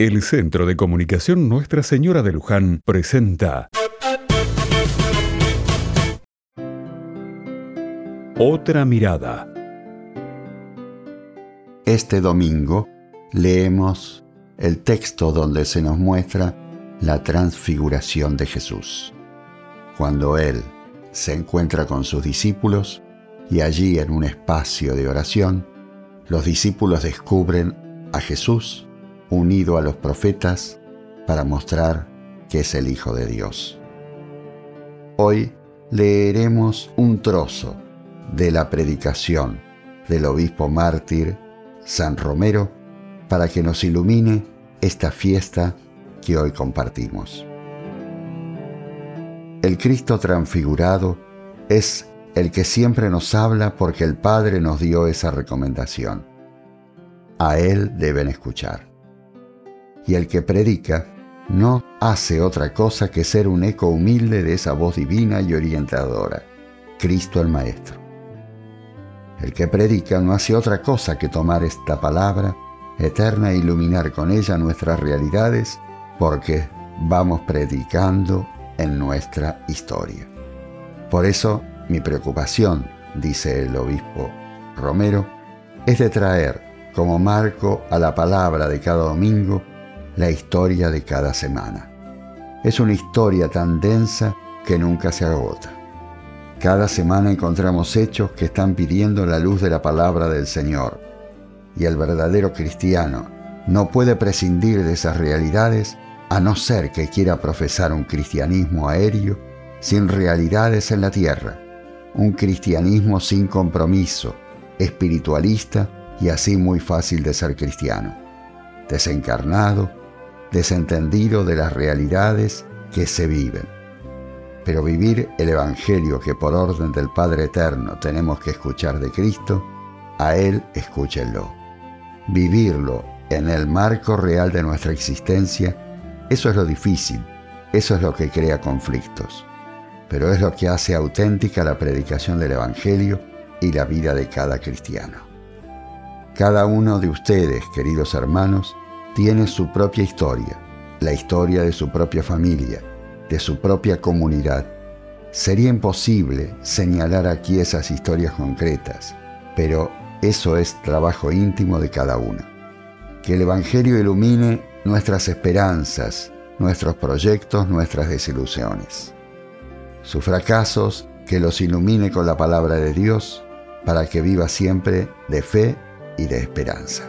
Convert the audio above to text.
El Centro de Comunicación Nuestra Señora de Luján presenta Otra mirada. Este domingo leemos el texto donde se nos muestra la transfiguración de Jesús. Cuando Él se encuentra con sus discípulos y allí en un espacio de oración, los discípulos descubren a Jesús unido a los profetas para mostrar que es el Hijo de Dios. Hoy leeremos un trozo de la predicación del obispo mártir San Romero para que nos ilumine esta fiesta que hoy compartimos. El Cristo transfigurado es el que siempre nos habla porque el Padre nos dio esa recomendación. A Él deben escuchar y el que predica no hace otra cosa que ser un eco humilde de esa voz divina y orientadora, Cristo el Maestro. El que predica no hace otra cosa que tomar esta palabra eterna e iluminar con ella nuestras realidades porque vamos predicando en nuestra historia. Por eso mi preocupación, dice el obispo Romero, es de traer como marco a la palabra de cada domingo la historia de cada semana. Es una historia tan densa que nunca se agota. Cada semana encontramos hechos que están pidiendo la luz de la palabra del Señor. Y el verdadero cristiano no puede prescindir de esas realidades a no ser que quiera profesar un cristianismo aéreo sin realidades en la tierra, un cristianismo sin compromiso, espiritualista y así muy fácil de ser cristiano, desencarnado, desentendido de las realidades que se viven. Pero vivir el Evangelio que por orden del Padre Eterno tenemos que escuchar de Cristo, a Él escúchenlo. Vivirlo en el marco real de nuestra existencia, eso es lo difícil, eso es lo que crea conflictos, pero es lo que hace auténtica la predicación del Evangelio y la vida de cada cristiano. Cada uno de ustedes, queridos hermanos, tiene su propia historia, la historia de su propia familia, de su propia comunidad. Sería imposible señalar aquí esas historias concretas, pero eso es trabajo íntimo de cada uno. Que el Evangelio ilumine nuestras esperanzas, nuestros proyectos, nuestras desilusiones. Sus fracasos, que los ilumine con la palabra de Dios, para que viva siempre de fe y de esperanza.